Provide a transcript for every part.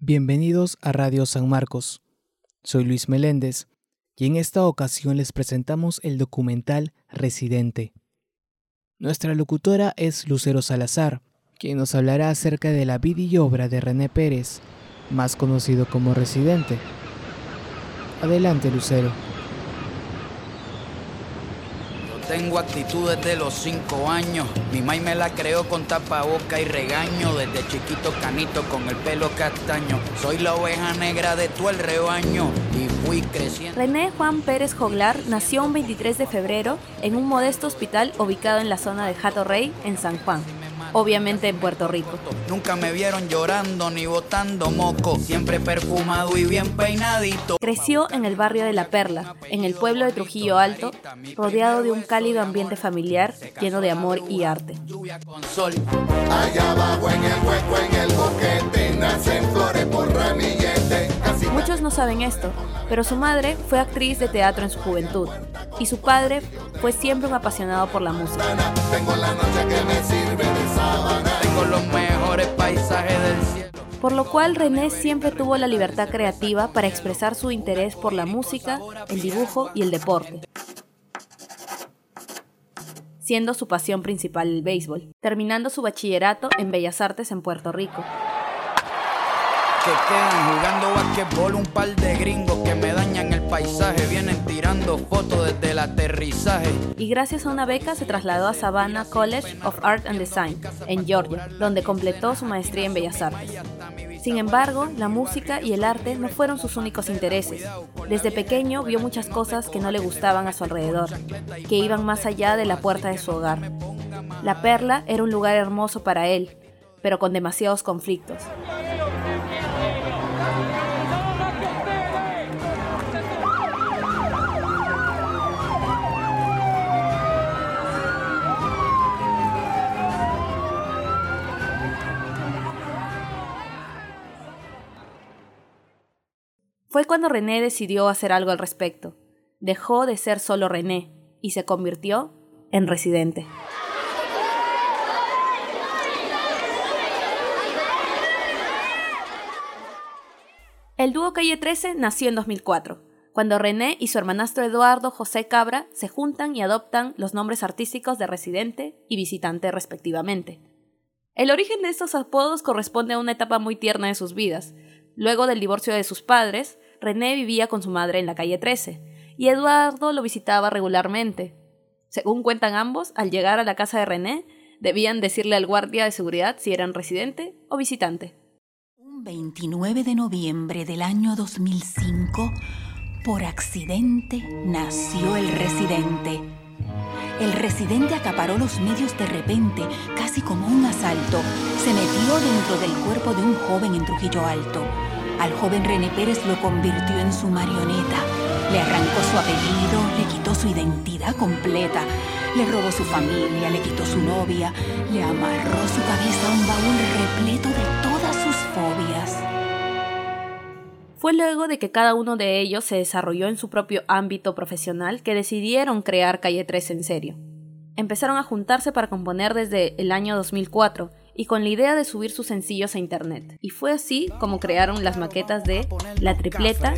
Bienvenidos a Radio San Marcos. Soy Luis Meléndez y en esta ocasión les presentamos el documental Residente. Nuestra locutora es Lucero Salazar, quien nos hablará acerca de la vida y obra de René Pérez, más conocido como Residente. Adelante, Lucero. Tengo actitud desde los cinco años. Mi mai me la creó con tapaboca y regaño. Desde chiquito canito con el pelo castaño. Soy la oveja negra de todo el rebaño. Y fui creciendo. René Juan Pérez Joglar nació un 23 de febrero en un modesto hospital ubicado en la zona de Jato Rey, en San Juan obviamente en Puerto Rico. Nunca me vieron llorando ni botando moco, siempre perfumado y bien peinadito. Creció en el barrio de La Perla, en el pueblo de Trujillo Alto, rodeado de un cálido ambiente familiar lleno de amor y arte. Allá abajo en el hueco, en el boquete, nacen flores por ramillete. Muchos no saben esto, pero su madre fue actriz de teatro en su juventud y su padre fue siempre un apasionado por la música. Tengo la noche que me sirve Por lo cual René siempre tuvo la libertad creativa para expresar su interés por la música, el dibujo y el deporte siendo su pasión principal el béisbol, terminando su bachillerato en Bellas Artes en Puerto Rico Y gracias a una beca se trasladó a Savannah College of Art and Design, en Georgia, donde completó su maestría en Bellas Artes. Sin embargo, la música y el arte no fueron sus únicos intereses. Desde pequeño vio muchas cosas que no le gustaban a su alrededor, que iban más allá de la puerta de su hogar. La Perla era un lugar hermoso para él, pero con demasiados conflictos. Fue cuando René decidió hacer algo al respecto. Dejó de ser solo René y se convirtió en residente. El dúo Calle 13 nació en 2004, cuando René y su hermanastro Eduardo José Cabra se juntan y adoptan los nombres artísticos de residente y visitante respectivamente. El origen de estos apodos corresponde a una etapa muy tierna de sus vidas. Luego del divorcio de sus padres, René vivía con su madre en la calle 13 y Eduardo lo visitaba regularmente. Según cuentan ambos, al llegar a la casa de René, debían decirle al guardia de seguridad si eran residente o visitante. Un 29 de noviembre del año 2005, por accidente, nació el residente. El residente acaparó los medios de repente, casi como un asalto. Se metió dentro del cuerpo de un joven en Trujillo Alto. Al joven René Pérez lo convirtió en su marioneta. Le arrancó su apellido, le quitó su identidad completa, le robó su familia, le quitó su novia, le amarró su cabeza a un baúl repleto de todas sus fobias. Fue luego de que cada uno de ellos se desarrolló en su propio ámbito profesional que decidieron crear Calle 3 en serio. Empezaron a juntarse para componer desde el año 2004 y con la idea de subir sus sencillos a internet. Y fue así como crearon las maquetas de La Tripleta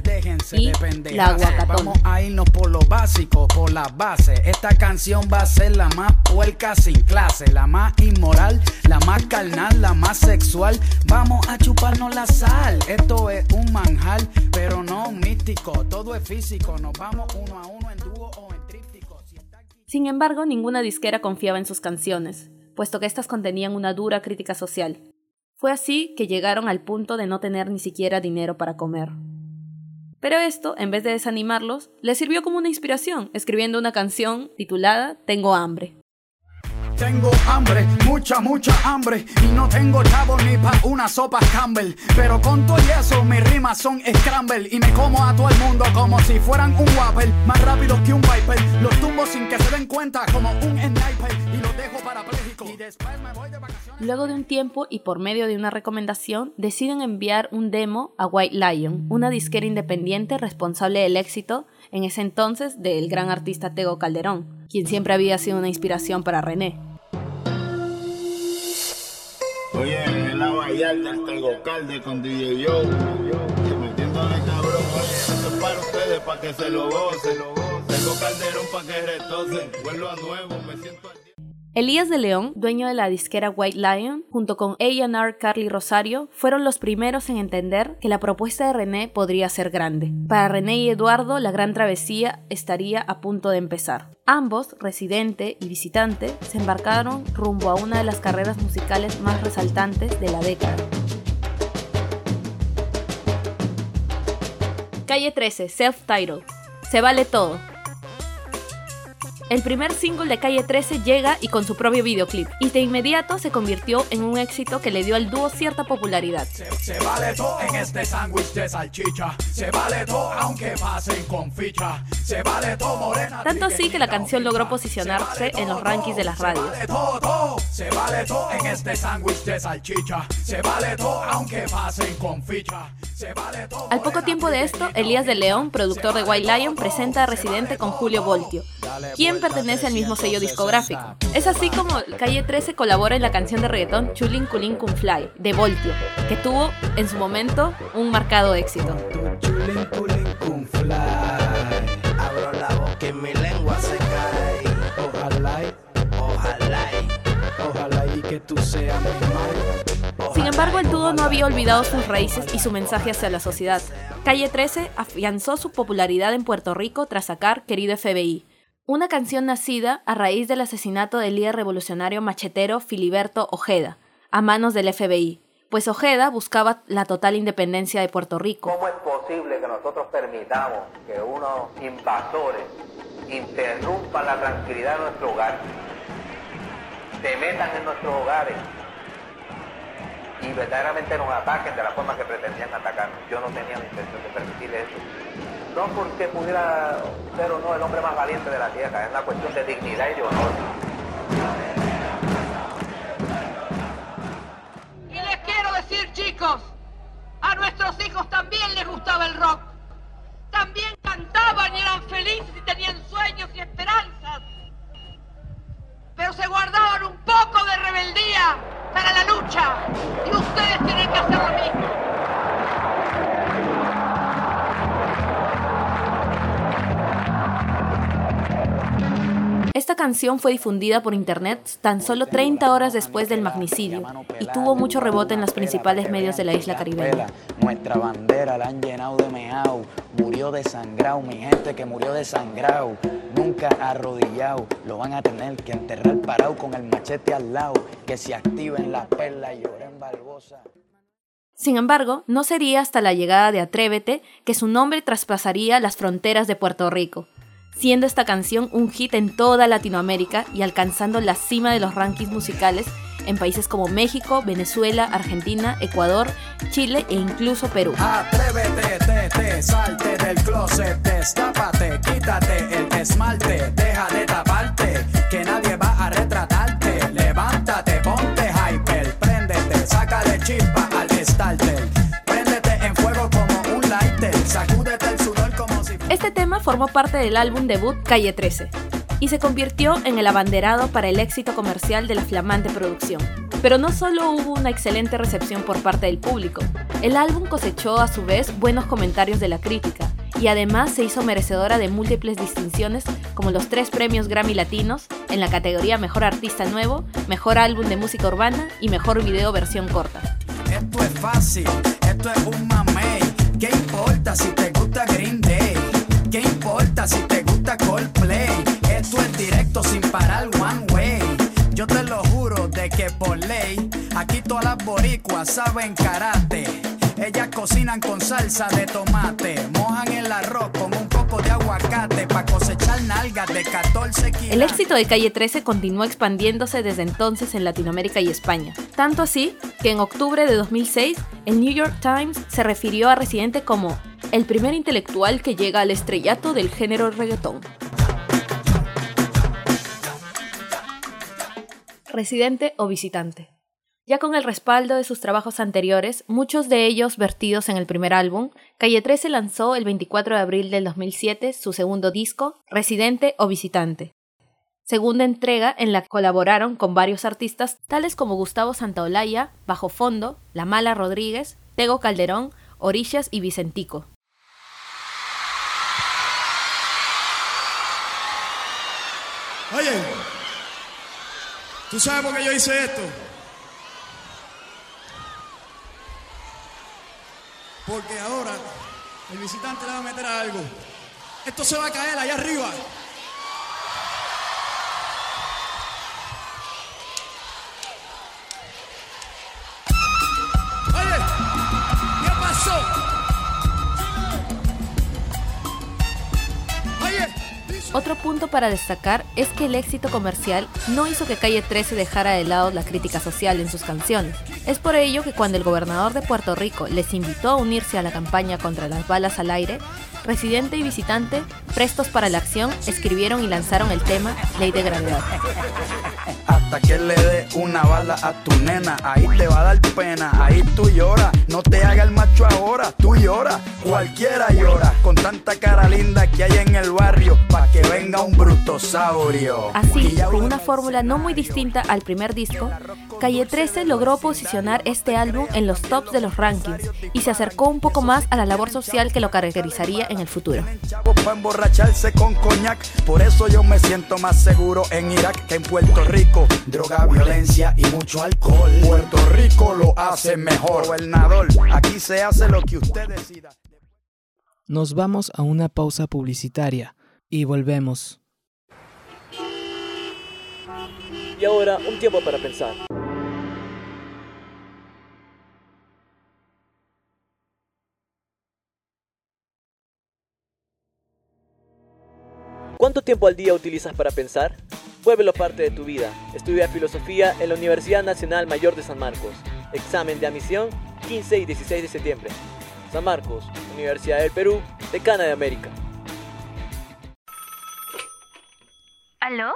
y La Aguacatona. Vamos a irnos por lo básico, por la base. Esta canción va a ser la más puerca sin clase, la más inmoral, la más carnal, la más sexual. Vamos a chuparnos la sal. Esto es un manjar, pero no místico. Todo es físico. Nos vamos uno a uno en dúo o en tríptico. Sin embargo, ninguna disquera confiaba en sus canciones puesto que éstas contenían una dura crítica social. Fue así que llegaron al punto de no tener ni siquiera dinero para comer. Pero esto, en vez de desanimarlos, les sirvió como una inspiración, escribiendo una canción titulada Tengo hambre. Tengo hambre, mucha, mucha hambre. Y no tengo chavo ni pa' una sopa Campbell. Pero con todo y eso, mis rimas son scramble. Y me como a todo el mundo como si fueran un wapper. Más rápido que un viper. Los tumbo sin que se den cuenta como un sniper. Y los dejo parapléjico. Y después me voy de vacaciones. Luego de un tiempo y por medio de una recomendación, deciden enviar un demo a White Lion, una disquera independiente responsable del éxito en ese entonces del gran artista Tego Calderón, quien siempre había sido una inspiración para René. Oye, en la Vallarta tengo Localde con DJ Yo. Y metiéndole cabrón, oye, esto es para ustedes, para que se lo gocen. Tengo calderón para que retocen. Vuelvo a nuevo, me siento al día. Elías de León, dueño de la disquera White Lion, junto con A&R Carly Rosario, fueron los primeros en entender que la propuesta de René podría ser grande. Para René y Eduardo, la gran travesía estaría a punto de empezar. Ambos, residente y visitante, se embarcaron rumbo a una de las carreras musicales más resaltantes de la década. Calle 13, Self-Titled. Se vale todo. El primer single de Calle 13 llega y con su propio videoclip, y de inmediato se convirtió en un éxito que le dio al dúo cierta popularidad. Se, se vale todo en este sándwich de salchicha. Se vale todo aunque pasen con ficha. Se vale todo morena. Tanto así que la canción logró posicionarse en los rankings de las radios. Se vale todo, todo. Se vale todo en este sándwich de salchicha. Se vale todo aunque pasen con ficha. Se vale todo. Al poco tiempo de esto, Elías de León, productor de White Lion, presenta a Residente con Julio Voltio, quien pertenece al mismo sello discográfico. Es así como Calle 13 colabora en la canción de reggaetón Chulin Culin Kun Fly, de Voltio, que tuvo en su momento un marcado éxito. Chulín, culín, cum fly. Abro la boca y mi lengua se cae. Ojalá, y- ojalá, y- ojalá y que tú seas mi madre. Sin embargo, el dúo no había olvidado sus raíces y su mensaje hacia la sociedad. Calle 13 afianzó su popularidad en Puerto Rico tras sacar Querido FBI, una canción nacida a raíz del asesinato del líder revolucionario machetero Filiberto Ojeda, a manos del FBI, pues Ojeda buscaba la total independencia de Puerto Rico. ¿Cómo es posible que nosotros permitamos que unos invasores interrumpan la tranquilidad de nuestro hogar, se metan en nuestros hogares y verdaderamente nos ataquen de la forma que pretendían atacarnos? Yo no tenía la intención de permitir eso. No porque pudiera ser o no el hombre más valiente de la tierra, es una cuestión de dignidad y de honor. Y les quiero decir, chicos, a nuestros hijos también les gustaba el rock. También cantaban y eran felices y tenían sueños y esperanzas. Pero se guardaban un poco de rebeldía para la lucha. Y ustedes tienen que hacer lo mismo. Esta canción fue difundida por internet tan solo 30 horas después del magnicidio y tuvo mucho rebote en los principales medios de la isla caribeña. Nuestra bandera la han llenado de meao, murió desangrado, mi gente que murió desangrado, nunca arrodillado, lo van a tener que enterrar parado con el machete al lado, que se activen las perlas y lloren Barbosa. Sin embargo, no sería hasta la llegada de Atrévete que su nombre traspasaría las fronteras de Puerto Rico, siendo esta canción un hit en toda Latinoamérica y alcanzando la cima de los rankings musicales en países como México, Venezuela, Argentina, Ecuador, Chile e incluso Perú. Atrévete, te, te, salte del closet, quítate el esmalte, formó parte del álbum debut Calle 13 y se convirtió en el abanderado para el éxito comercial de la flamante producción. Pero no solo hubo una excelente recepción por parte del público, el álbum cosechó a su vez buenos comentarios de la crítica y además se hizo merecedora de múltiples distinciones como los tres premios Grammy Latinos en la categoría Mejor Artista Nuevo, Mejor Álbum de Música Urbana y Mejor Video Versión Corta. Esto es fácil, esto es un mamey. ¿Qué importa si te gusta Green gusta Coldplay? Esto es directo sin parar one way. Yo te lo juro de que por ley, aquí todas las boricuas saben karate. Ellas cocinan con salsa de tomate, mojan el arroz con un nalgas de 14 kilos. El éxito de Calle 13 continuó expandiéndose desde entonces en Latinoamérica y España. Tanto así que en octubre de 2006, el New York Times se refirió a Residente como el primer intelectual que llega al estrellato del género reggaetón. Residente o visitante. Ya con el respaldo de sus trabajos anteriores, muchos de ellos vertidos en el primer álbum, Calle 13 lanzó el 24 de abril del 2007 su segundo disco, Residente o Visitante. segunda entrega en la que colaboraron con varios artistas tales como Gustavo Santaolalla, Bajo Fondo, La Mala Rodríguez, Tego Calderón, Orillas y Vicentico. Oye, ¿tú sabes por qué yo hice esto? Porque ahora el visitante le va a meter algo. Esto se va a caer allá arriba. Otro punto para destacar es que el éxito comercial no hizo que Calle 13 dejara de lado la crítica social en sus canciones. Es por ello que cuando el gobernador de Puerto Rico les invitó a unirse a la campaña contra las balas al aire, Residente y Visitante, prestos para la acción, escribieron y lanzaron el tema Ley de Gravedad. Hasta que le dé una bala a tu nena, ahí te va a dar pena, ahí tú lloras. No te haga el macho ahora, tú lloras, cualquiera llora. Con tanta cara linda que hay en el barrio, pa' que venga un brutosaurio. Así, con una fórmula no muy distinta al primer disco, Calle 13 logró posicionar este álbum en los tops de los rankings y se acercó un poco más a la labor social que lo caracterizaría en el futuro. Chavo pa' emborracharse con coñac, por eso yo me siento más seguro en Irak que en Puerto Rico. Droga, violencia y mucho alcohol. Puerto Rico lo hace mejor. Gobernador, aquí se hace lo que usted decida. Nos vamos a una pausa publicitaria y volvemos. Y ahora, un tiempo para pensar. ¿Cuánto tiempo al día utilizas para pensar? Vuélvelo parte de tu vida. Estudia filosofía en la Universidad Nacional Mayor de San Marcos. Examen de admisión 15 y 16 de septiembre. San Marcos, Universidad del Perú, Decana de América. ¿Aló?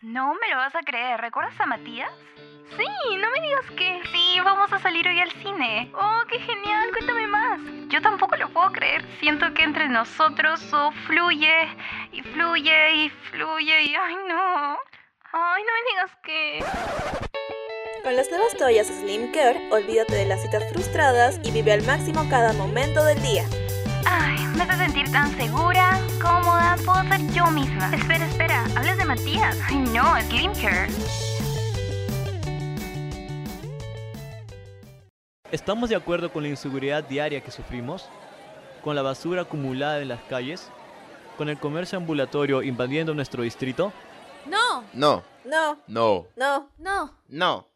No me lo vas a creer. ¿Recuerdas a Matías? Sí, no me digas que. Sí, vamos a salir hoy al cine. Oh, qué genial, cuéntame más. Yo tampoco lo puedo creer. Siento que entre nosotros oh, fluye y fluye y fluye y. Ay, no. Ay, no me digas que. Con las nuevas toallas Slim Care, olvídate de las citas frustradas y vive al máximo cada momento del día. Ay, me hace sentir tan segura, cómoda, puedo ser yo misma. Espera, espera, hablas de Matías. Ay, no, Slim Care. ¿Estamos de acuerdo con la inseguridad diaria que sufrimos? ¿Con la basura acumulada en las calles? ¿Con el comercio ambulatorio invadiendo nuestro distrito? No. No. No. No. No. No. No.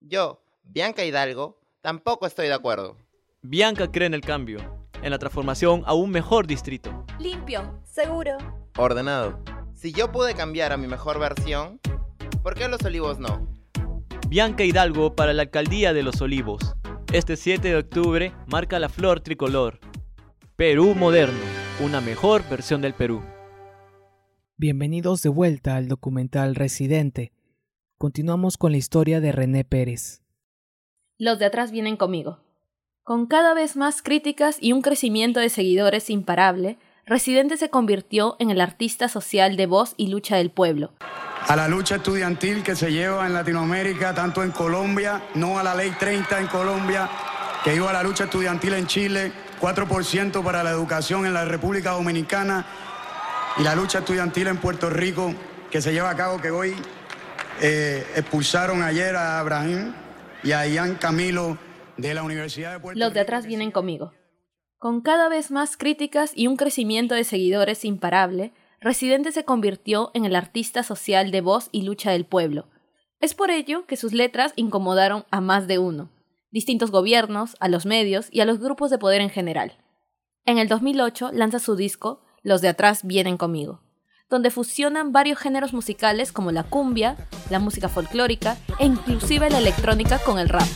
Yo, Bianca Hidalgo, tampoco estoy de acuerdo. Bianca cree en el cambio, en la transformación a un mejor distrito. Limpio. Seguro. Ordenado. Si yo pude cambiar a mi mejor versión, ¿por qué los olivos no? Bianca Hidalgo para la alcaldía de Los Olivos. Este 7 de octubre marca la flor tricolor. Perú moderno, una mejor versión del Perú. Bienvenidos de vuelta al documental Residente. Continuamos con la historia de René Pérez. Los de atrás vienen conmigo. Con cada vez más críticas y un crecimiento de seguidores imparable, Residente se convirtió en el artista social de voz y lucha del pueblo. A la lucha estudiantil que se lleva en Latinoamérica, tanto en Colombia, no a la ley 30 en Colombia, que iba a la lucha estudiantil en Chile, 4% para la educación en la República Dominicana y la lucha estudiantil en Puerto Rico, que se lleva a cabo, que hoy eh, expulsaron ayer a Abraham y a Ian Camilo de la Universidad de Puerto Los de atrás vienen conmigo. Con cada vez más críticas y un crecimiento de seguidores imparable, Residente se convirtió en el artista social de voz y lucha del pueblo. Es por ello que sus letras incomodaron a más de uno, distintos gobiernos, a los medios y a los grupos de poder en general. En el 2008 lanza su disco Los de atrás vienen conmigo, donde fusionan varios géneros musicales como la cumbia, la música folclórica e inclusive la electrónica con el rap.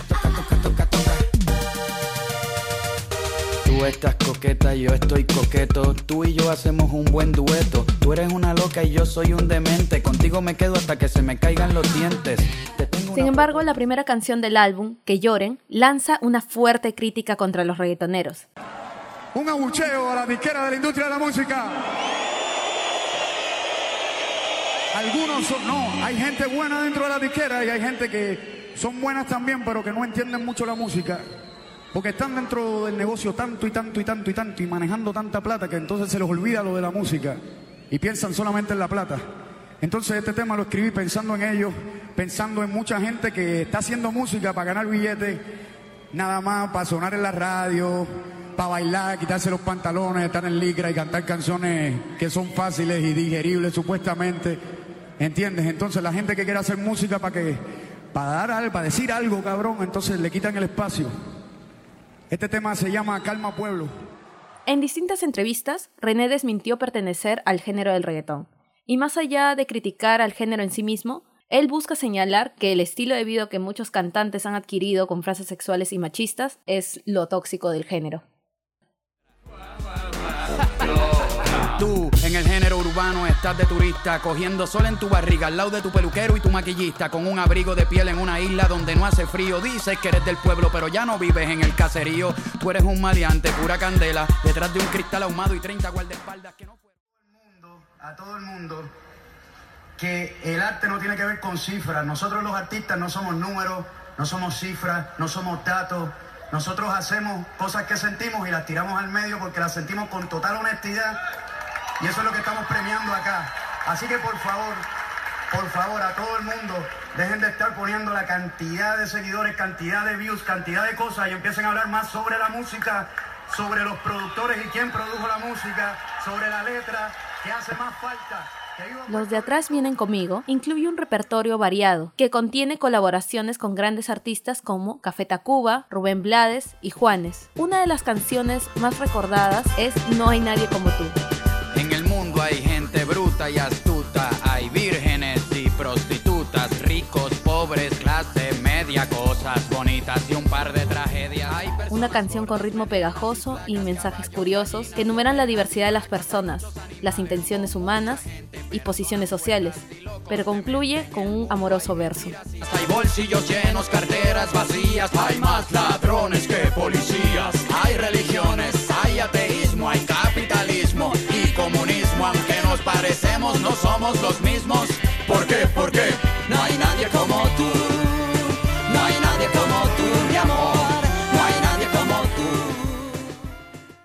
Tú estás coqueta, yo estoy coqueto. Tú y yo hacemos un buen dueto. Tú eres una loca y yo soy un demente. Contigo me quedo hasta que se me caigan los dientes. Te tengo Sin embargo, la primera canción del álbum, Que lloren, lanza una fuerte crítica contra los reggaetoneros. Un abucheo a la disquera de la industria de la música. Algunos son, no, hay gente buena dentro de la disquera y hay gente que son buenas también, pero que no entienden mucho la música. Porque están dentro del negocio tanto y tanto y tanto y tanto y manejando tanta plata que entonces se les olvida lo de la música y piensan solamente en la plata. Entonces este tema lo escribí pensando en ellos, pensando en mucha gente que está haciendo música para ganar billetes, nada más para sonar en la radio, para bailar, quitarse los pantalones, estar en licra y cantar canciones que son fáciles y digeribles supuestamente. ¿Entiendes? Entonces la gente que quiere hacer música para que para dar algo, para decir algo, cabrón, entonces le quitan el espacio. Este tema se llama Calma Pueblo. En distintas entrevistas, René desmintió pertenecer al género del reggaetón. Y más allá de criticar al género en sí mismo, él busca señalar que el estilo de vida que muchos cantantes han adquirido con frases sexuales y machistas es lo tóxico del género. Tú estás de turista, cogiendo sol en tu barriga, al lado de tu peluquero y tu maquillista, con un abrigo de piel en una isla donde no hace frío. Dices que eres del pueblo, pero ya no vives en el caserío. Tú eres un maleante, pura candela, detrás de un cristal ahumado y 30 guardaespaldas que no A todo el mundo que el arte no tiene que ver con cifras. Nosotros los artistas no somos números, no somos cifras, no somos datos. Nosotros hacemos cosas que sentimos y las tiramos al medio porque las sentimos con total honestidad y eso es lo que estamos premiando acá. Así que por favor, por favor, a todo el mundo, dejen de estar poniendo la cantidad de seguidores, cantidad de views, cantidad de cosas y empiecen a hablar más sobre la música, sobre los productores y quién produjo la música, sobre la letra, que hace más falta. Los de atrás vienen conmigo incluye un repertorio variado que contiene colaboraciones con grandes artistas como Café Tacuba, Rubén Blades y Juanes. Una de las canciones más recordadas es No hay nadie como tú. Y astuta, hay vírgenes y prostitutas, ricos, pobres, clase media, cosas bonitas y un par de tragedias. Una canción con ritmo pegajoso y mensajes curiosos que enumeran la diversidad de las personas, las intenciones humanas y posiciones sociales, pero concluye con un amoroso verso. Hay bolsillos llenos, carteras vacías, hay más ladrones que policías, hay religiones, hay ateísmo, hay capitalismo parecemos, no somos los mismos. ¿Por qué? Porque no hay nadie como tú, no hay nadie como tú, mi amor, no hay nadie como tú.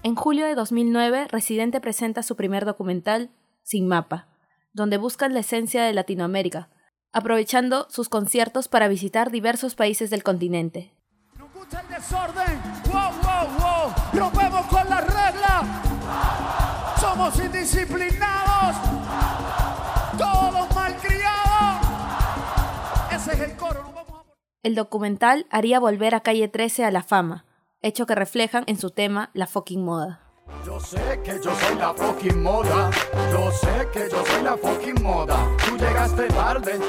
En julio de 2009, Residente presenta su primer documental, Sin Mapa, donde buscan la esencia de Latinoamérica, aprovechando sus conciertos para visitar diversos países del continente. Nos gusta el desorden, wow, wow, wow, rompemos con la regla, somos indisciplinados, todos malcriados, ese es el coro. nos vamos a- El documental haría volver a Calle 13 a la fama, hecho que reflejan en su tema La fucking moda. Yo sé que yo soy la fucking moda. Yo sé que yo soy la fucking moda. Tú llegaste tarde,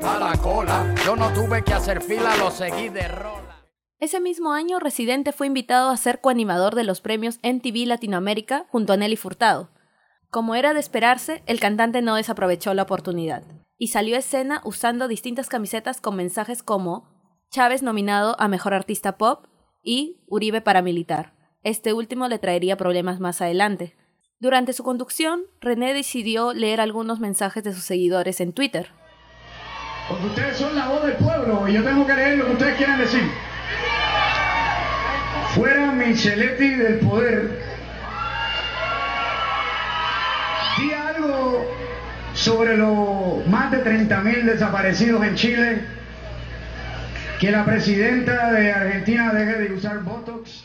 pa' la cola. Yo no tuve que hacer fila, lo seguí de rola. Ese mismo año, Residente fue invitado a ser coanimador de los premios MTV Latinoamérica junto a Nelly Furtado. Como era de esperarse, el cantante no desaprovechó la oportunidad y salió a escena usando distintas camisetas con mensajes como Chávez nominado a Mejor Artista Pop y Uribe paramilitar. Este último le traería problemas más adelante. Durante su conducción, René decidió leer algunos mensajes de sus seguidores en Twitter. Porque ustedes son la voz del pueblo y yo tengo que leer lo que ustedes quieren decir. Fuera Micheletti del poder. Sobre los más de 30.000 desaparecidos en Chile. Que la presidenta de Argentina deje de usar Botox.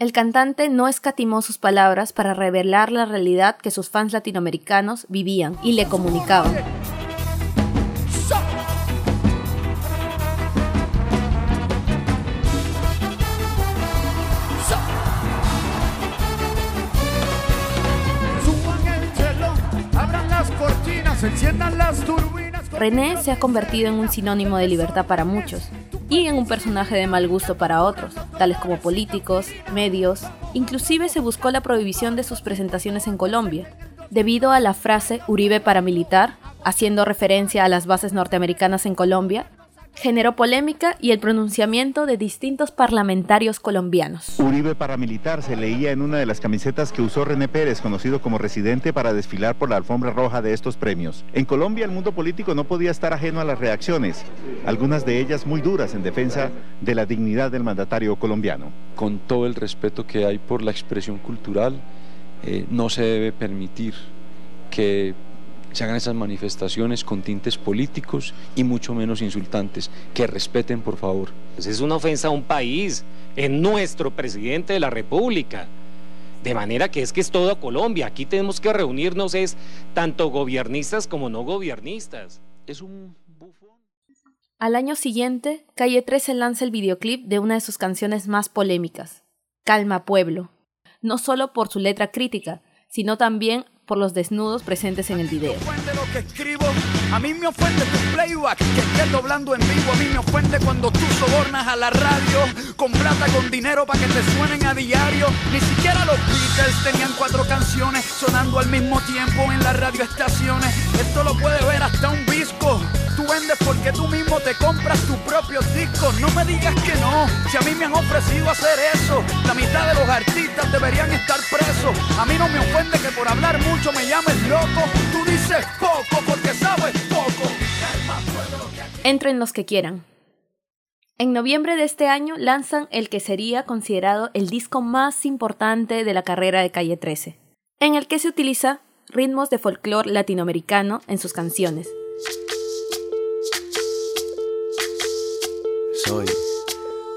El cantante no escatimó sus palabras para revelar la realidad que sus fans latinoamericanos vivían y le comunicaban. Cortinas, enciendan las turbinas. René se ha convertido en un sinónimo de libertad para muchos y en un personaje de mal gusto para otros, tales como políticos, medios. Inclusive se buscó la prohibición de sus presentaciones en Colombia, debido a la frase Uribe paramilitar, haciendo referencia a las bases norteamericanas en Colombia, generó polémica y el pronunciamiento de distintos parlamentarios colombianos. Uribe paramilitar se leía en una de las camisetas que usó René Pérez, conocido como residente, para desfilar por la alfombra roja de estos premios. En Colombia el mundo político no podía estar ajeno a las reacciones, algunas de ellas muy duras en defensa de la dignidad del mandatario colombiano. Con todo el respeto que hay por la expresión cultural, eh, no se debe permitir que se hagan esas manifestaciones con tintes políticos y mucho menos insultantes. Que respeten, por favor. Pues es una ofensa a un país, es nuestro presidente de la República. De manera que es que es todo Colombia. Aquí tenemos que reunirnos, es tanto gobiernistas como no gobiernistas. Es un Al año siguiente, Calle 13 lanza el videoclip de una de sus canciones más polémicas, Calma Pueblo, no solo por su letra crítica, sino también por los desnudos presentes en el video. lo que escribo. A mí me ofende tu playback, que estés doblando en vivo. A mí me ofende cuando tú sobornas a la radio con plata, con dinero para que te suenen a diario. Ni siquiera los Beatles tenían cuatro canciones sonando al mismo tiempo en las radioestaciones. Esto lo puede ver hasta un disco. Tú vendes porque tú mismo te compras tus propios discos. No me digas que no, si a mí me han ofrecido hacer eso. La mitad de los artistas deberían estar presos. A mí no me ofende que por hablar mucho me llames loco. Tú dices poco porque sabes poco. Entren los que quieran. En noviembre de este año lanzan el que sería considerado el disco más importante de la carrera de Calle 13, en el que se utiliza ritmos de folclore latinoamericano en sus canciones. Soy,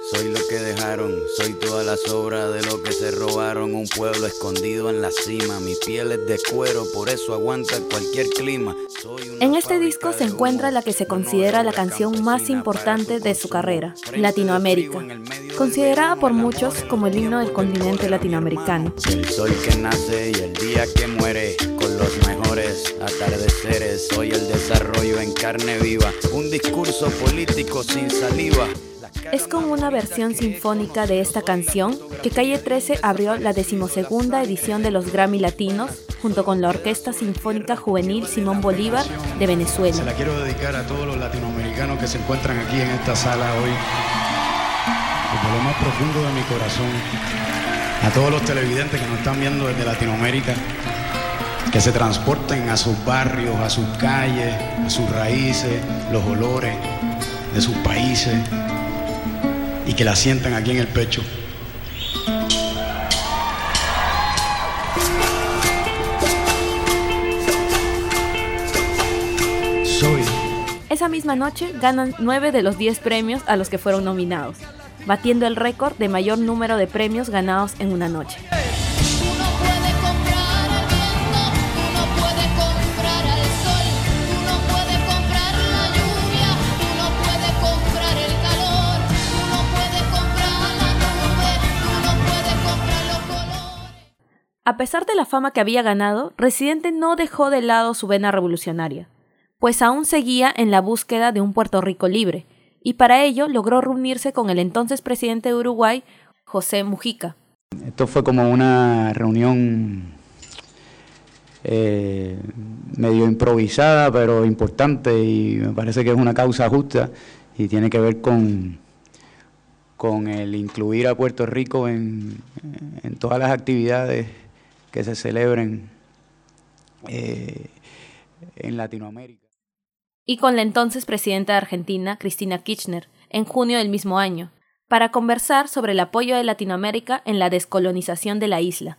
soy lo que dejaron, soy toda la sobra de lo que se robaron. Un pueblo escondido en la cima, mi piel es de cuero, por eso aguanta cualquier clima. En este disco se encuentra la que se considera la canción más importante de su carrera, Latinoamérica, considerada por muchos como el himno del continente latinoamericano. El sol que nace y el día que muere, con los mejores atardeceres, soy el desarrollo en carne viva, un discurso político sin saliva. Es con una versión sinfónica de esta canción que Calle 13 abrió la decimosegunda edición de los Grammy Latinos junto con la Orquesta Sinfónica Juvenil Simón Bolívar de Venezuela. Se la quiero dedicar a todos los latinoamericanos que se encuentran aquí en esta sala hoy. Desde lo más profundo de mi corazón. A todos los televidentes que nos están viendo desde Latinoamérica. Que se transporten a sus barrios, a sus calles, a sus raíces, los olores de sus países y que la sientan aquí en el pecho. Soy. Esa misma noche ganan 9 de los 10 premios a los que fueron nominados, batiendo el récord de mayor número de premios ganados en una noche. A pesar de la fama que había ganado, Residente no dejó de lado su vena revolucionaria, pues aún seguía en la búsqueda de un Puerto Rico libre, y para ello logró reunirse con el entonces presidente de Uruguay, José Mujica. Esto fue como una reunión eh, medio improvisada, pero importante, y me parece que es una causa justa y tiene que ver con, con el incluir a Puerto Rico en, en todas las actividades que se celebren eh, en Latinoamérica. Y con la entonces presidenta de Argentina, Cristina Kirchner, en junio del mismo año, para conversar sobre el apoyo de Latinoamérica en la descolonización de la isla.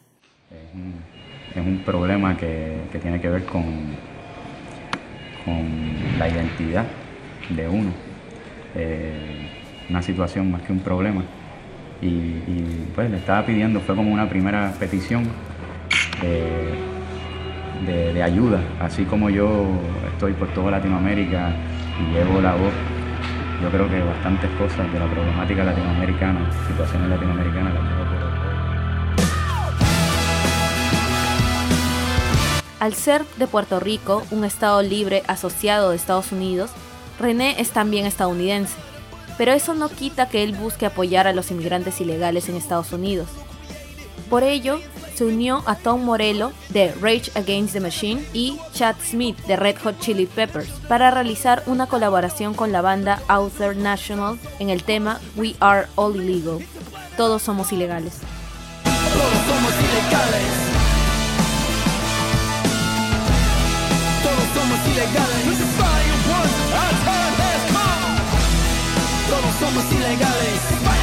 Es un, problema que, tiene que ver con, con la identidad de uno. Eh, una situación más que un problema. Y, y, pues le estaba pidiendo, fue como una primera petición de, ayuda, así como yo estoy por toda Latinoamérica y llevo la voz, yo creo que bastantes cosas de la problemática latinoamericana, situaciones latinoamericanas las llevo Al ser de Puerto Rico, un estado libre asociado de Estados Unidos, René es también estadounidense. Pero eso no quita que él busque apoyar a los inmigrantes ilegales en Estados Unidos. Por ello, se unió a Tom Morello de Rage Against the Machine y Chad Smith de Red Hot Chili Peppers para realizar una colaboración con la banda Outer National en el tema We Are All Illegal. Todos somos ilegales. Todos somos ilegales. Todos somos ilegales. Todos somos ilegales.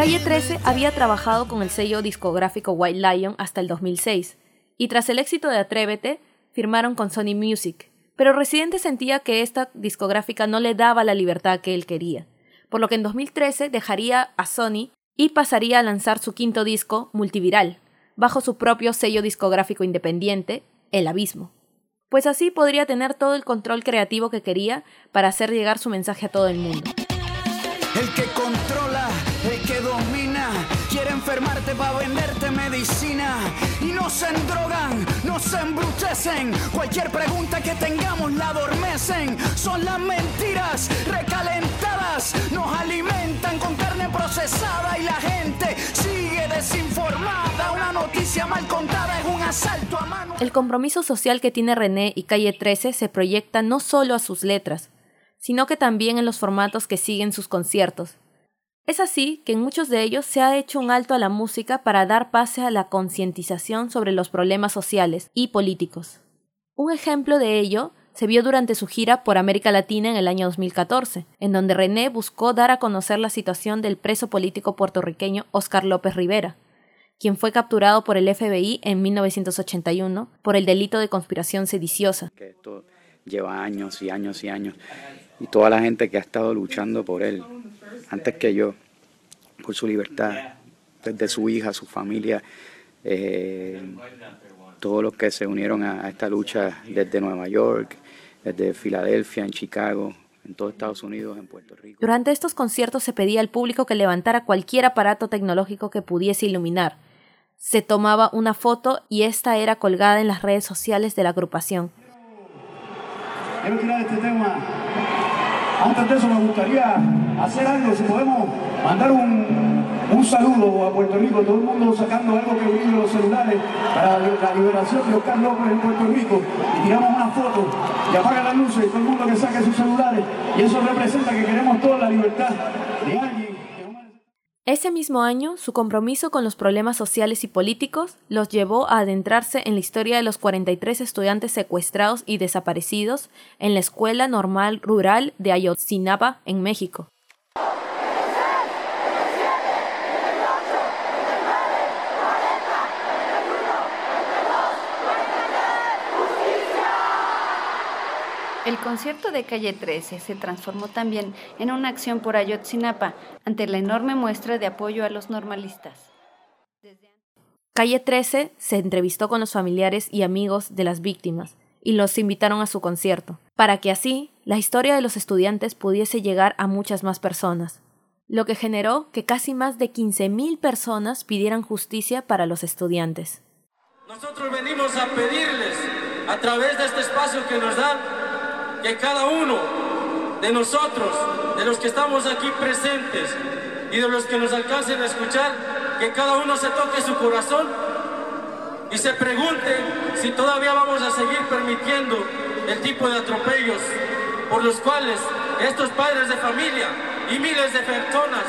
Calle 13 había trabajado con el sello discográfico White Lion hasta el 2006, y tras el éxito de Atrévete, firmaron con Sony Music, pero Residente sentía que esta discográfica no le daba la libertad que él quería, por lo que en 2013 dejaría a Sony y pasaría a lanzar su quinto disco, Multiviral, bajo su propio sello discográfico independiente, El Abismo. Pues así podría tener todo el control creativo que quería para hacer llegar su mensaje a todo el mundo. El que controla, enfermarte para venderte medicina. Y no se endrogan, no se embrutecen. Cualquier pregunta que tengamos la adormecen. Son las mentiras recalentadas, nos alimentan con carne procesada y la gente sigue desinformada. Una noticia mal contada es un asalto a mano. El compromiso social que tiene René y Calle 13 se proyecta no solo a sus letras, sino que también en los formatos que siguen sus conciertos. Es así que en muchos de ellos se ha hecho un alto a la música para dar pase a la concientización sobre los problemas sociales y políticos. Un ejemplo de ello se vio durante su gira por América Latina en el año 2014, en donde René buscó dar a conocer la situación del preso político puertorriqueño Oscar López Rivera, quien fue capturado por el FBI en 1981 por el delito de conspiración sediciosa. Esto lleva años y años y años y toda la gente que ha estado luchando por él, antes que yo, por su libertad, desde su hija, su familia, eh, todos los que se unieron a, a esta lucha desde Nueva York, desde Filadelfia, en Chicago, en todo Estados Unidos, en Puerto Rico. Durante estos conciertos se pedía al público que levantara cualquier aparato tecnológico que pudiese iluminar. Se tomaba una foto y esta era colgada en las redes sociales de la agrupación. Quiero tirar este tema. Antes de eso me gustaría hacer algo, si podemos mandar un, un saludo a Puerto Rico, todo el mundo sacando algo que brille los celulares para la liberación de Oscar López en Puerto Rico y tiramos una foto y apaga las luces y todo el mundo que saque sus celulares y eso representa que queremos toda la libertad de alguien. Ese mismo año, su compromiso con los problemas sociales y políticos los llevó a adentrarse en la historia de los 43 estudiantes secuestrados y desaparecidos en la Escuela Normal Rural de Ayotzinapa, en México. El concierto de Calle 13 se transformó también en una acción por Ayotzinapa ante la enorme muestra de apoyo a los normalistas. Calle 13 se entrevistó con los familiares y amigos de las víctimas y los invitaron a su concierto, para que así la historia de los estudiantes pudiese llegar a muchas más personas, lo que generó que casi más de 15.000 personas pidieran justicia para los estudiantes. Nosotros venimos a pedirles, a través de este espacio que nos dan, que cada uno de nosotros, de los que estamos aquí presentes y de los que nos alcancen a escuchar, que cada uno se toque su corazón y se pregunte si todavía vamos a seguir permitiendo el tipo de atropellos por los cuales estos padres de familia y miles de personas,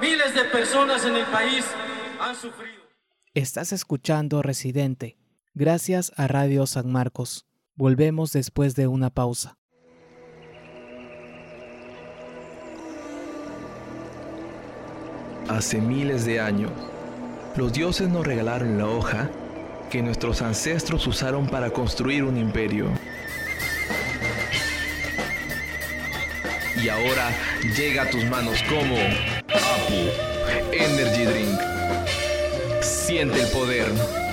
miles de personas en el país han sufrido. Estás escuchando Residente, gracias a Radio San Marcos. Volvemos después de una pausa. Hace miles de años, los dioses nos regalaron la hoja que nuestros ancestros usaron para construir un imperio. Y ahora llega a tus manos como Apu Energy Drink. Siente el poder.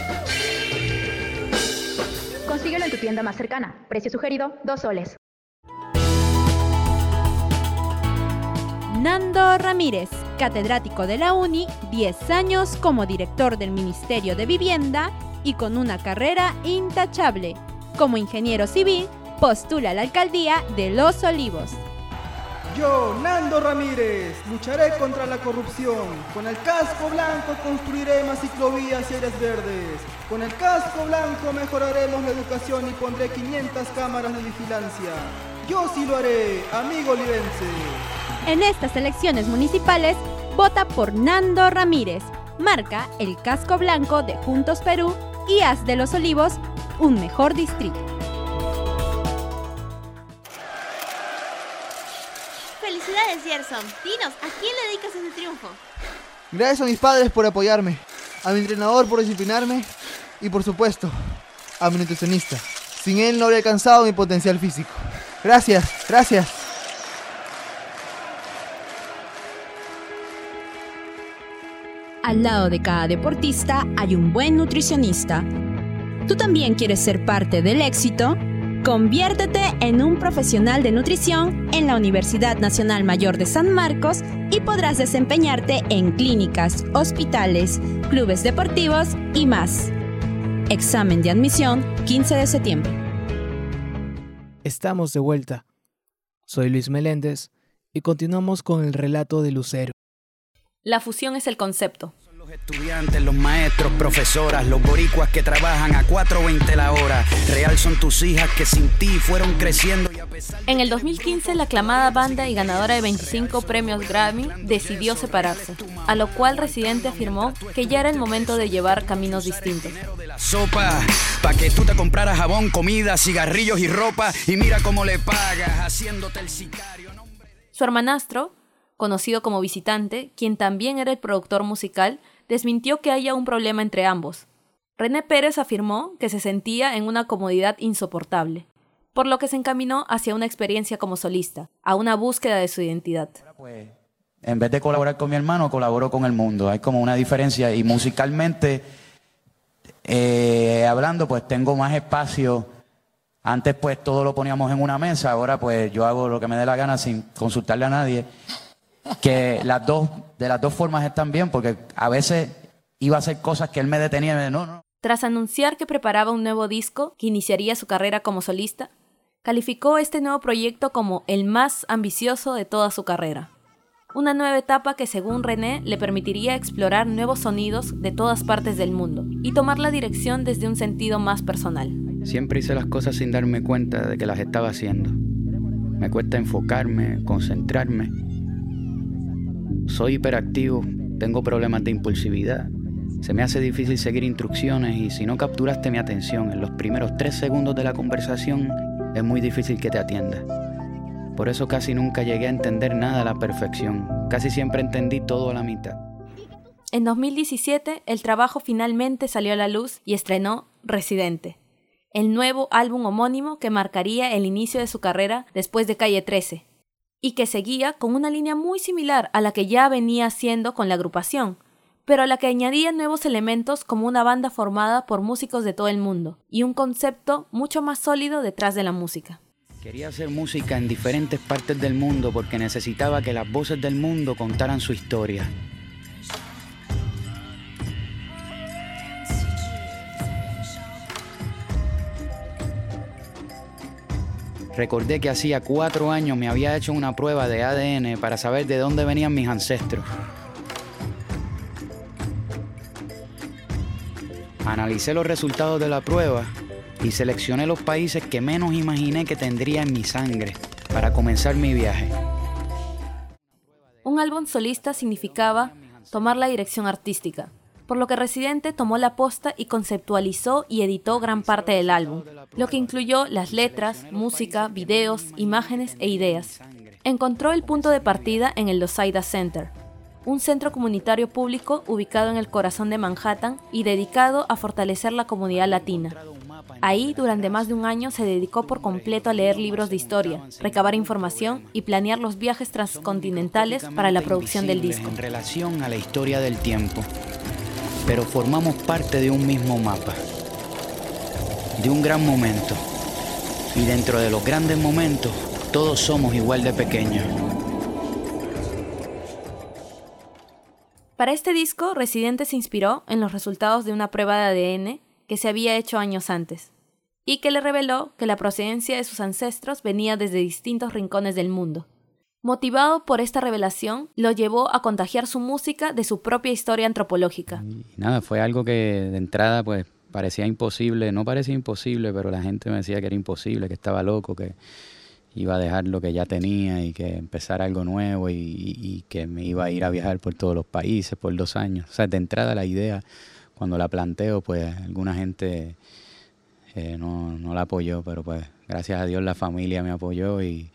Consíguelo en tu tienda más cercana. Precio sugerido, 2 soles. Nando Ramírez, catedrático de la UNI, 10 años como director del Ministerio de Vivienda y con una carrera intachable. Como ingeniero civil, postula a la alcaldía de Los Olivos. Yo, Nando Ramírez, lucharé contra la corrupción. Con el casco blanco construiré más ciclovías y áreas verdes. Con el casco blanco mejoraremos la educación y pondré 500 cámaras de vigilancia. Yo sí lo haré, amigo olivense. En estas elecciones municipales, vota por Nando Ramírez. Marca el casco blanco de Juntos Perú y haz de Los Olivos un mejor distrito. Felicidades, Gerson. Dinos, ¿a quién le dedicas ese triunfo? Gracias a mis padres por apoyarme, a mi entrenador por disciplinarme y por supuesto a mi nutricionista. Sin él no habría alcanzado mi potencial físico. Gracias, gracias. Al lado de cada deportista hay un buen nutricionista. ¿Tú también quieres ser parte del éxito? Conviértete en un profesional de nutrición en la Universidad Nacional Mayor de San Marcos y podrás desempeñarte en clínicas, hospitales, clubes deportivos y más. Examen de admisión 15 de septiembre. Estamos de vuelta. Soy Luis Meléndez y continuamos con el relato de Lucero. La fusión es el concepto. Estudiantes, los maestros, profesoras, los boricuas que trabajan a 4.20 la hora. Real son tus hijas que sin ti fueron creciendo y a pesar En el 2015, la aclamada banda y ganadora de 25 premios Grammy decidió separarse, a lo cual Residente afirmó que ya era el momento de llevar caminos distintos. sopa, pa' que tú te compraras jabón, comida, cigarrillos y ropa. Y mira cómo le pagas, haciéndote el sicario. Su hermanastro, conocido como Visitante, quien también era el productor musical, desmintió que haya un problema entre ambos. René Pérez afirmó que se sentía en una comodidad insoportable, por lo que se encaminó hacia una experiencia como solista, a una búsqueda de su identidad. En vez de colaborar con mi hermano, colaboro con el mundo. Hay como una diferencia y musicalmente, eh, hablando, pues tengo más espacio. Antes pues todo lo poníamos en una mesa, ahora pues yo hago lo que me dé la gana sin consultarle a nadie. Que las dos, de las dos formas están bien, porque a veces iba a hacer cosas que él me detenía y me decía, no, no. Tras anunciar que preparaba un nuevo disco que iniciaría su carrera como solista, calificó este nuevo proyecto como el más ambicioso de toda su carrera. Una nueva etapa que según René le permitiría explorar nuevos sonidos de todas partes del mundo y tomar la dirección desde un sentido más personal. Siempre hice las cosas sin darme cuenta de que las estaba haciendo. Me cuesta enfocarme, concentrarme. Soy hiperactivo, tengo problemas de impulsividad. Se me hace difícil seguir instrucciones y si no capturaste mi atención en los primeros tres segundos de la conversación, es muy difícil que te atienda. Por eso casi nunca llegué a entender nada a la perfección. Casi siempre entendí todo a la mitad. En 2017, el trabajo finalmente salió a la luz y estrenó Residente, el nuevo álbum homónimo que marcaría el inicio de su carrera después de Calle 13, y que seguía con una línea muy similar a la que ya venía haciendo con la agrupación, pero a la que añadía nuevos elementos como una banda formada por músicos de todo el mundo, y un concepto mucho más sólido detrás de la música. Quería hacer música en diferentes partes del mundo porque necesitaba que las voces del mundo contaran su historia. Recordé que hacía cuatro años me había hecho una prueba de ADN para saber de dónde venían mis ancestros. Analicé los resultados de la prueba y seleccioné los países que menos imaginé que tendría en mi sangre para comenzar mi viaje. Un álbum solista significaba tomar la dirección artística, por lo que Residente tomó la posta y conceptualizó y editó gran parte del álbum, lo que incluyó las letras, música, videos, imágenes e ideas. Encontró el punto de partida en el Losaida Center, un centro comunitario público ubicado en el corazón de Manhattan y dedicado a fortalecer la comunidad latina. Ahí, durante más de un año, se dedicó por completo a leer libros de historia, recabar información y planear los viajes transcontinentales para la producción del disco. En relación a la historia del tiempo, pero formamos parte de un mismo mapa, de un gran momento. Y dentro de los grandes momentos, todos somos igual de pequeños. Para este disco, Residente se inspiró en los resultados de una prueba de ADN que se había hecho años antes. y que le reveló que la procedencia de sus ancestros venía desde distintos rincones del mundo. Motivado por esta revelación, lo llevó a contagiar su música de su propia historia antropológica. Nada, fue algo que de entrada pues parecía imposible, no parecía imposible, pero la gente me decía que era imposible, que estaba loco, que iba a dejar lo que ya tenía y que empezar algo nuevo y, que me iba a ir a viajar por todos los países por dos años. O sea, de entrada la idea, cuando la planteo, pues alguna gente eh, no, no la apoyó, pero pues gracias a Dios la familia me apoyó y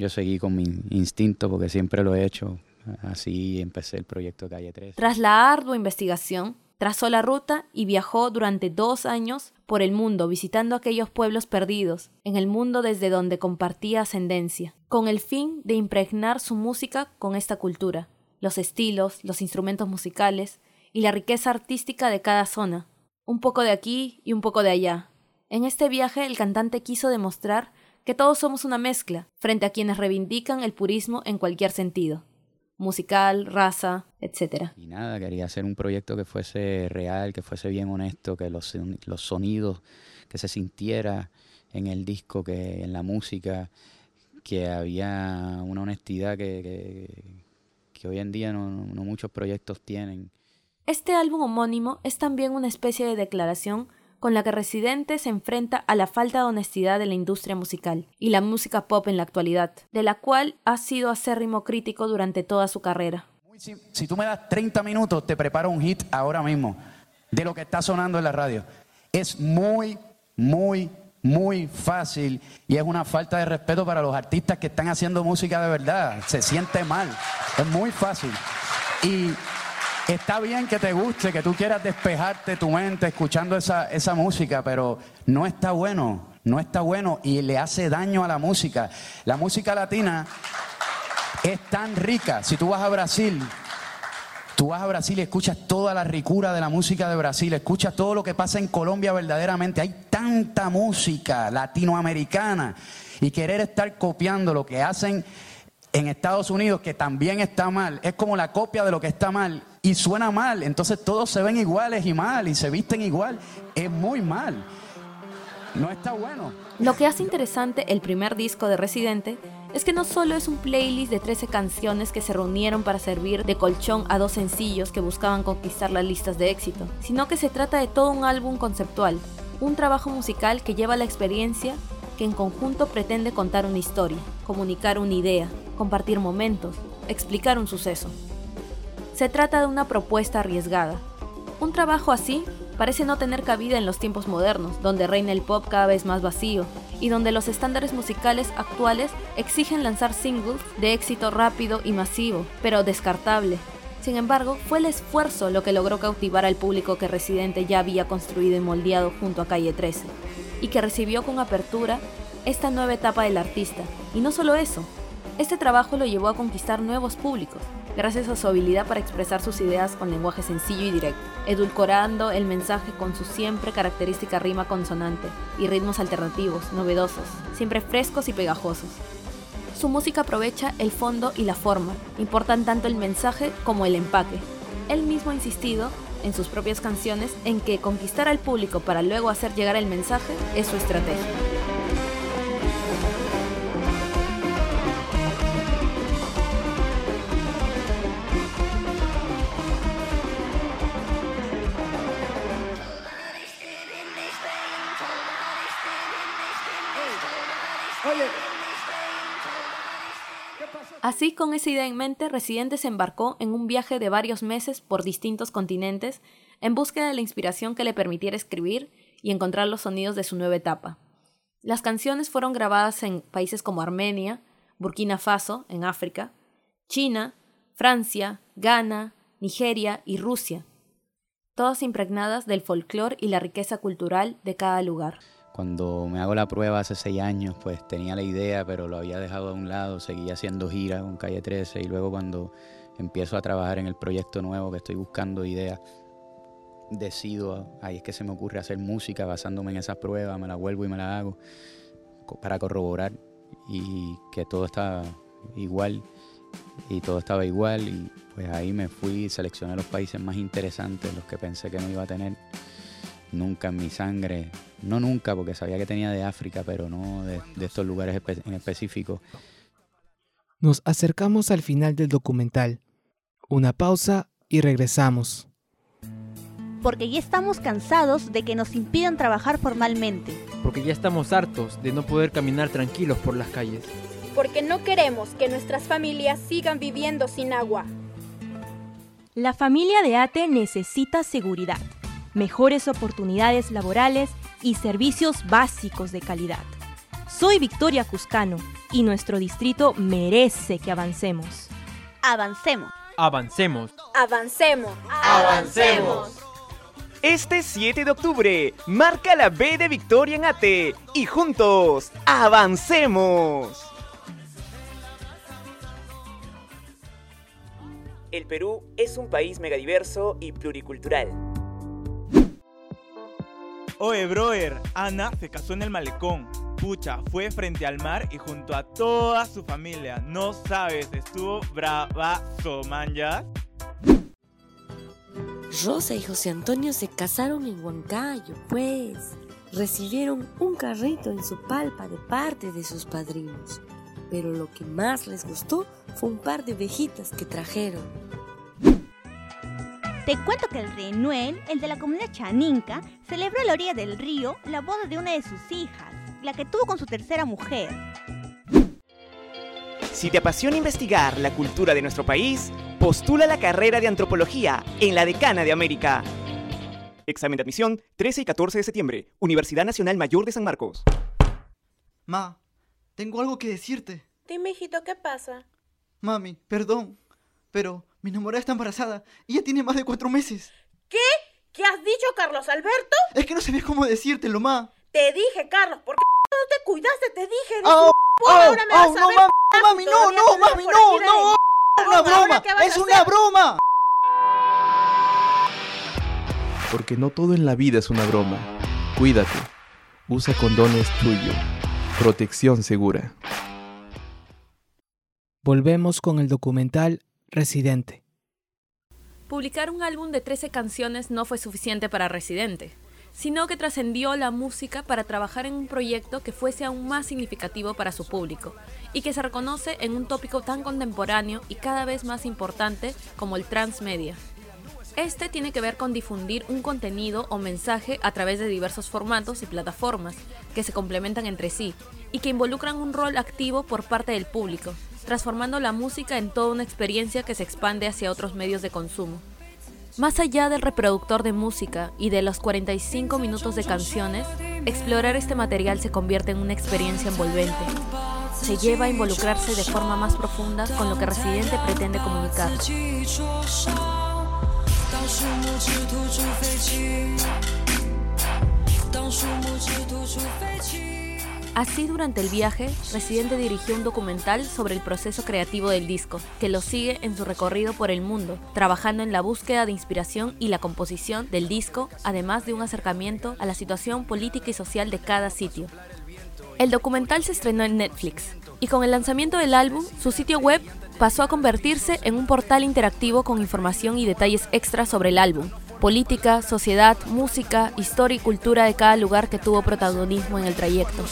yo seguí con mi instinto porque siempre lo he hecho. Así empecé el proyecto Calle 3. Tras la ardua investigación, trazó la ruta y viajó durante dos años por el mundo visitando aquellos pueblos perdidos, en el mundo desde donde compartía ascendencia, con el fin de impregnar su música con esta cultura, los estilos, los instrumentos musicales y la riqueza artística de cada zona, un poco de aquí y un poco de allá. En este viaje el cantante quiso demostrar que todos somos una mezcla, frente a quienes reivindican el purismo en cualquier sentido musical, raza, etc. Y nada, quería hacer un proyecto que fuese real, que fuese bien honesto, que los, los sonidos, que se sintiera en el disco, que en la música, que había una honestidad que, que, hoy en día no muchos proyectos tienen. Este álbum homónimo es también una especie de declaración con la que Residente se enfrenta a la falta de honestidad de la industria musical y la música pop en la actualidad, de la cual ha sido acérrimo crítico durante toda su carrera. Si, tú me das 30 minutos, te preparo un hit ahora mismo de lo que está sonando en la radio. Es muy, muy, muy fácil y es una falta de respeto para los artistas que están haciendo música de verdad. Se siente mal. Es muy fácil. Y Está bien que te guste, que tú quieras despejarte tu mente escuchando esa, esa música, pero no está bueno, no está bueno y le hace daño a la música. La música latina es tan rica. Si tú vas a Brasil, Tú vas a Brasil y escuchas toda la ricura de la música de Brasil, escuchas todo lo que pasa en Colombia verdaderamente. Hay tanta música latinoamericana y querer estar copiando lo que hacen en Estados Unidos, que también está mal, es como la copia de lo que está mal y suena mal. Entonces todos se ven iguales y mal y se visten igual. Es muy mal. No está bueno. Lo que hace interesante el primer disco de Residente es que no solo es un playlist de 13 canciones que se reunieron para servir de colchón a dos sencillos que buscaban conquistar las listas de éxito, sino que se trata de todo un álbum conceptual, un trabajo musical que lleva la experiencia que en conjunto pretende contar una historia, comunicar una idea, compartir momentos, explicar un suceso. Se trata de una propuesta arriesgada. Un trabajo así parece no tener cabida en los tiempos modernos, donde reina el pop cada vez más vacío y donde los estándares musicales actuales exigen lanzar singles de éxito rápido y masivo, pero descartable. Sin embargo, fue el esfuerzo lo que logró cautivar al público que Residente ya había construido y moldeado junto a Calle 13, y que recibió con apertura esta nueva etapa del artista. Y no solo eso, este trabajo lo llevó a conquistar nuevos públicos, gracias a su habilidad para expresar sus ideas con lenguaje sencillo y directo, edulcorando el mensaje con su siempre característica rima consonante y ritmos alternativos, novedosos, siempre frescos y pegajosos. Su música aprovecha el fondo y la forma, importan tanto el mensaje como el empaque. Él mismo ha insistido en sus propias canciones en que conquistar al público para luego hacer llegar el mensaje es su estrategia. Así, con esa idea en mente, Residente se embarcó en un viaje de varios meses por distintos continentes en búsqueda de la inspiración que le permitiera escribir y encontrar los sonidos de su nueva etapa. Las canciones fueron grabadas en países como Armenia, Burkina Faso, en África, China, Francia, Ghana, Nigeria y Rusia, todas impregnadas del folclore y la riqueza cultural de cada lugar. Cuando me hago la prueba hace seis años, pues tenía la idea, pero lo había dejado a un lado, seguía haciendo giras con Calle 13 y luego cuando empiezo a trabajar en el proyecto nuevo que estoy buscando ideas, decido, ahí es que se me ocurre hacer música basándome en esas pruebas, me la vuelvo y me la hago para corroborar y que todo estaba igual y todo estaba igual y pues ahí me fui, seleccioné los países más interesantes, los que pensé que no iba a tener nunca en mi sangre, no nunca, porque sabía que tenía de África, pero no de, de estos lugares espe- en específico. Nos acercamos al final del documental. Una pausa y regresamos. Porque ya estamos cansados de que nos impidan trabajar formalmente. Porque ya estamos hartos de no poder caminar tranquilos por las calles. Porque no queremos que nuestras familias sigan viviendo sin agua. La familia de ATE necesita seguridad, mejores oportunidades laborales y servicios básicos de calidad. Soy Victoria Cuscano y nuestro distrito merece que avancemos. Avancemos. Avancemos. Avancemos. Avancemos. Este 7 de octubre, marca la B de Victoria en ATE y juntos, avancemos. El Perú es un país megadiverso y pluricultural. Oye, brother, Ana se casó en el malecón. Pucha, fue frente al mar y junto a toda su familia. No sabes, estuvo bravazo, man, ¿ya? Rosa y José Antonio se casaron en Huancayo, pues. Recibieron un carrito en su palpa de parte de sus padrinos. Pero lo que más les gustó fue un par de vejitas que trajeron. Te cuento que el rey Noel, el de la comunidad chaninca, celebró a la orilla del río la boda de una de sus hijas, la que tuvo con su tercera mujer. Si te apasiona investigar la cultura de nuestro país, postula la carrera de antropología en la Decana de América. Examen de admisión 13 y 14 de septiembre, Universidad Nacional Mayor de San Marcos. Ma, tengo algo que decirte. Dime, hijito, ¿qué pasa? Mami, perdón, pero mi enamorada está embarazada y ya tiene más de cuatro meses. ¿Qué? ¿Qué has dicho, Carlos Alberto? Es que no sabía cómo decírtelo, ma. Te dije, Carlos, ¿por qué no te cuidaste? Te dije. ¡Au! ahora me ¡Au! vas a ¡No, ver mami! p- ¡Mami, no, no, mami, no, de- no! ¡Es una ¿Ahora broma! ¡Es una broma! Porque no todo en la vida es una broma. Cuídate. Usa condones tuyo. Protección segura. Volvemos con el documental Residente. Publicar un álbum de 13 canciones no fue suficiente para Residente, sino que trascendió la música para trabajar en un proyecto que fuese aún más significativo para su público y que se reconoce en un tópico tan contemporáneo y cada vez más importante como el transmedia. Este tiene que ver con difundir un contenido o mensaje a través de diversos formatos y plataformas que se complementan entre sí y que involucran un rol activo por parte del público, transformando la música en toda una experiencia que se expande hacia otros medios de consumo. Más allá del reproductor de música y de los 45 minutos de canciones, explorar este material se convierte en una experiencia envolvente. Se lleva a involucrarse de forma más profunda con lo que Residente pretende comunicar. Así, durante el viaje, Residente dirigió un documental sobre el proceso creativo del disco, que lo sigue en su recorrido por el mundo, trabajando en la búsqueda de inspiración y la composición del disco, además de un acercamiento a la situación política y social de cada sitio. El documental se estrenó en Netflix, y con el lanzamiento del álbum, su sitio web pasó a convertirse en un portal interactivo con información y detalles extras sobre el álbum, política, sociedad, música, historia y cultura de cada lugar que tuvo protagonismo en el trayecto.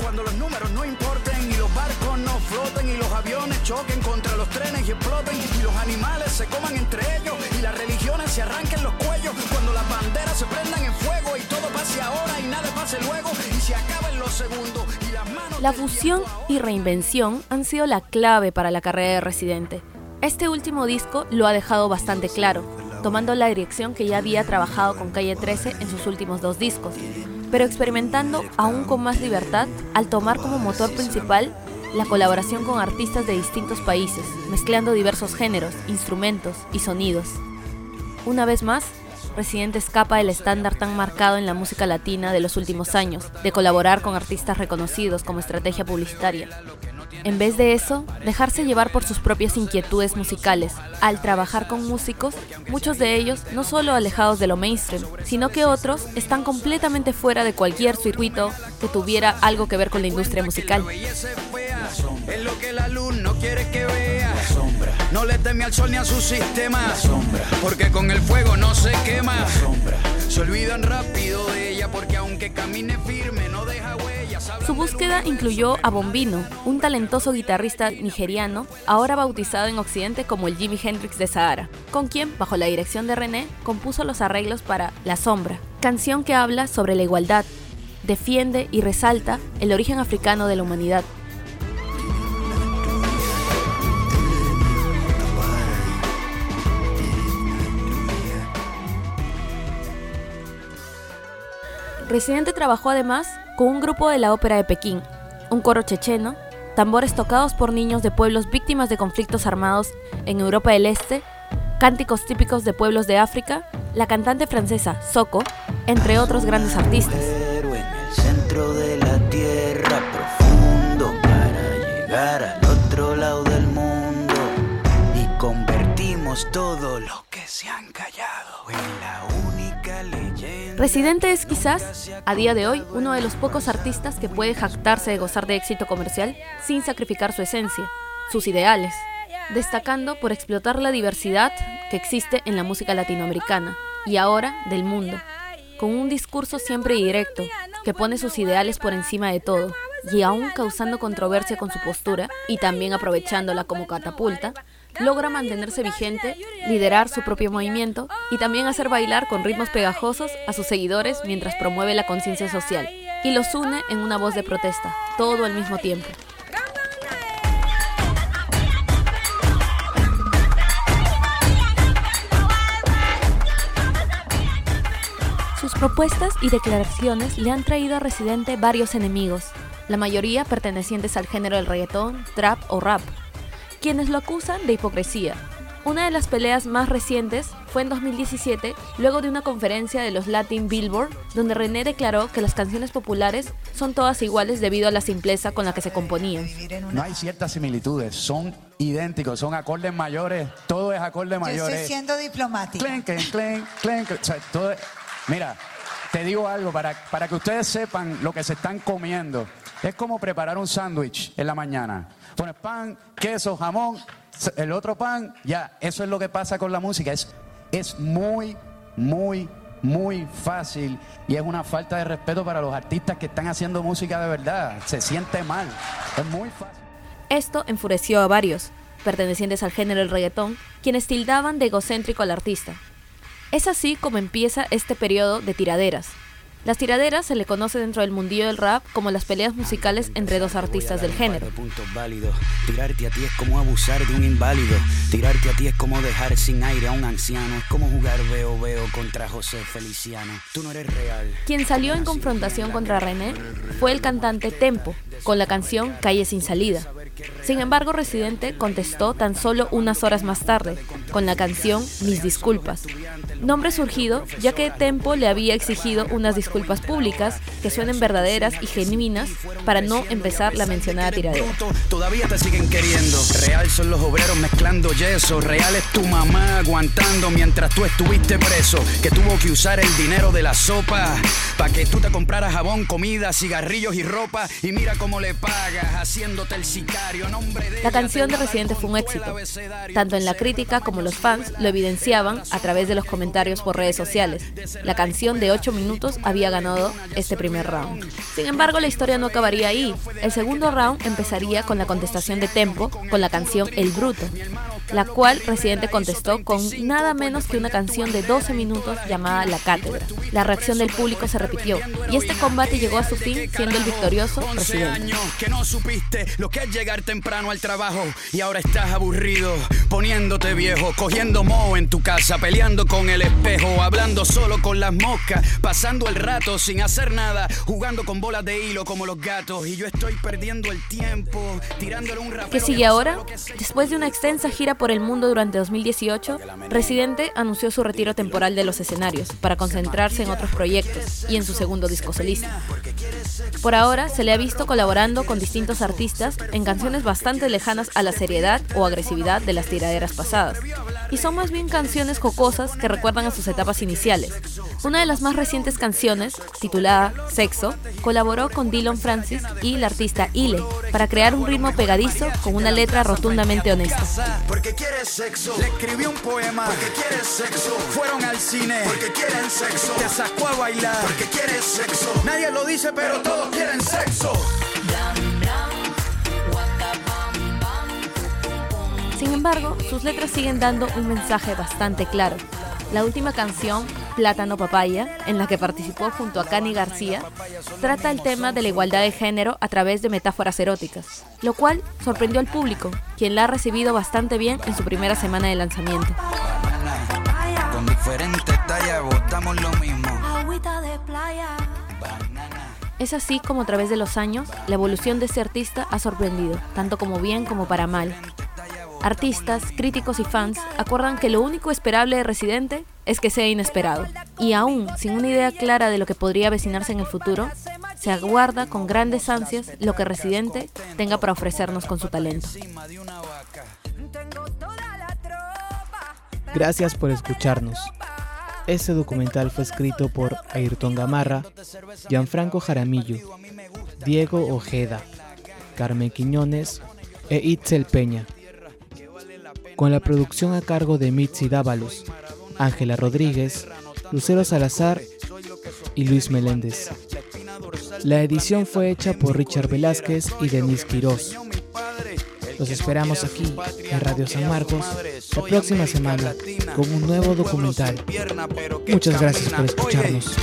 Cuando los números no importen y los barcos no floten y los aviones choquen contra los trenes y exploten y los animales se coman entre ellos y las religiones se arranquen los cuellos cuando las banderas se prendan en fuego y todo pase ahora y nada pase luego y se acaben los segundos y las manos La fusión y reinvención han sido la clave para la carrera de Residente. Este último disco lo ha dejado bastante claro, tomando la dirección que ya había trabajado con Calle 13 en sus últimos dos discos, pero experimentando aún con más libertad al tomar como motor principal la colaboración con artistas de distintos países, mezclando diversos géneros, instrumentos y sonidos. Una vez más, Residente escapa del estándar tan marcado en la música latina de los últimos años, de colaborar con artistas reconocidos como estrategia publicitaria. En vez de eso, dejarse llevar por sus propias inquietudes musicales, al trabajar con músicos, muchos de ellos no solo alejados de lo mainstream, sino que otros están completamente fuera de cualquier circuito que tuviera algo que ver con la industria musical. es lo que la luz no quiere que vea No le teme al sol ni a su sistema. sombra. Porque con el fuego no se quema. sombra. Se olvidan rápido de ella porque aunque camine firme no deja huellas. Su búsqueda incluyó a Bombino, un talentoso guitarrista nigeriano, ahora bautizado en Occidente como el Jimi Hendrix de Sahara, con quien, bajo la dirección de René, compuso los arreglos para La Sombra, canción que habla sobre la igualdad, defiende y resalta el origen africano de la humanidad. Residente trabajó además con un grupo de la Ópera de Pekín, un coro checheno, tambores tocados por niños de pueblos víctimas de conflictos armados en Europa del Este, cánticos típicos de pueblos de África, la cantante francesa Soko, entre otros grandes artistas. Residente es quizás, a día de hoy, uno de los pocos artistas que puede jactarse de gozar de éxito comercial sin sacrificar su esencia, sus ideales, destacando por explotar la diversidad que existe en la música latinoamericana y ahora del mundo, con un discurso siempre directo que pone sus ideales por encima de todo y aún causando controversia con su postura y también aprovechándola como catapulta, logra mantenerse vigente, liderar su propio movimiento y también hacer bailar con ritmos pegajosos a sus seguidores mientras promueve la conciencia social y los une en una voz de protesta, todo al mismo tiempo. Sus propuestas y declaraciones le han traído a Residente varios enemigos, la mayoría pertenecientes al género del reggaetón, trap o rap, quienes lo acusan de hipocresía. Una de las peleas más recientes fue en 2017, luego de una conferencia de los Latin Billboard, donde René declaró que las canciones populares son todas iguales debido a la simpleza con la que se componían. No hay ciertas similitudes, son idénticos, son acordes mayores, todo es acorde Yo mayores. estoy siendo diplomática. Clen, clen, clen, clen, clen. O sea, todo es- Mira, te digo algo para, para que ustedes sepan lo que se están comiendo. Es como preparar un sándwich en la mañana. Pones pan, queso, jamón, el otro pan, ya. Eso es lo que pasa con la música. Es, es muy, muy, muy fácil y es una falta de respeto para los artistas que están haciendo música de verdad. Se siente mal. Es muy fácil. Esto enfureció a varios, pertenecientes al género del reggaetón, quienes tildaban de egocéntrico al artista. Es así como empieza este periodo de tiraderas. Las tiraderas se le conoce dentro del mundillo del rap como las peleas musicales entre dos artistas del género. puntos válidos. Tirarte a ti es como abusar de un inválido. Tirarte a ti es como dejar sin aire a un anciano. Es como jugar veo veo contra José Feliciano. Tú no eres real. Quien salió en confrontación contra René fue el cantante Tempo, con la canción Calle sin salida. Sin embargo, Residente contestó tan solo unas horas más tarde, con la canción Mis disculpas. Nombre surgido ya que Tempo le había exigido unas disculpas públicas que suenen verdaderas y genuinas para no empezar la mencionada tiradera. Todavía te siguen queriendo. Real son los obreros mezclando yeso. Real es tu mamá aguantando mientras tú estuviste preso. Que tuvo que usar el dinero de la sopa para que tú te compraras jabón, comida, cigarrillos y ropa. Y mira cómo le pagas haciéndote el sicario. Nombre de La canción de Residente fue un éxito. Tanto en la crítica como los fans lo evidenciaban a través de los comentarios por redes sociales. La canción de 8 minutos había ganado este primer round. Sin embargo, la historia no acabaría ahí. El segundo round empezaría con la contestación de Tempo con la canción El Bruto, la cual Residente contestó con nada menos que una canción de 12 minutos llamada La Cátedra. La reacción del público se repitió y este combate llegó a su fin siendo el victorioso 11 Residente. años que no supiste lo que es llegar temprano al trabajo y ahora estás aburrido, poniéndote viejo, cogiendo moho en tu casa, peleando con el espejo, hablando solo con las moscas, pasando el rato sin hacer nada, jugando con bolas de hilo como los gatos y yo estoy perdiendo el tiempo, tirándole un rapero ¿Qué sigue ahora? Después de una extensa gira por el mundo durante 2018, Residente anunció su retiro temporal de los escenarios para concentrarse en otros proyectos y en su segundo disco solista. Por ahora se le ha visto colaborando con distintos artistas en canciones bastante lejanas a la seriedad o agresividad de las tiraderas pasadas, y son más bien canciones jocosas que recuerdan a sus etapas iniciales. Una de las más recientes canciones, titulada Sexo, colaboró con Dylan Francis y la artista Ile para crear un ritmo pegadizo con una letra rotundamente honesta. Porque quieres sexo. Le escribí un poema. Porque quieres sexo. Fueron al cine. Porque quieren sexo. Te sacó a bailar. Porque quieres sexo. Nadie lo dice, pero todos quieren sexo. Sin embargo, sus letras siguen dando un mensaje bastante claro. La última canción, Plátano Papaya, en la que participó junto a Cani García, trata el tema de la igualdad de género a través de metáforas eróticas, lo cual sorprendió al público, quien la ha recibido bastante bien en su primera semana de lanzamiento. Con diferentes tallas votamos lo mismo. Es así como a través de los años, la evolución de este artista ha sorprendido, tanto como bien como para mal. Artistas, críticos y fans acuerdan que lo único esperable de Residente es que sea inesperado. Y aún sin una idea clara de lo que podría avecinarse en el futuro, se aguarda con grandes ansias lo que Residente tenga para ofrecernos con su talento. Gracias por escucharnos. Este documental fue escrito por Ayrton Gamarra, Gianfranco Jaramillo, Diego Ojeda, Carmen Quiñones e Itzel Peña con la producción a cargo de Mitzi Dávalos, Ángela Rodríguez, Lucero Salazar y Luis Meléndez. La edición fue hecha por Richard Velázquez y Denise Quirós. Los esperamos aquí en Radio San Marcos la próxima semana con un nuevo documental. Muchas gracias por escucharnos.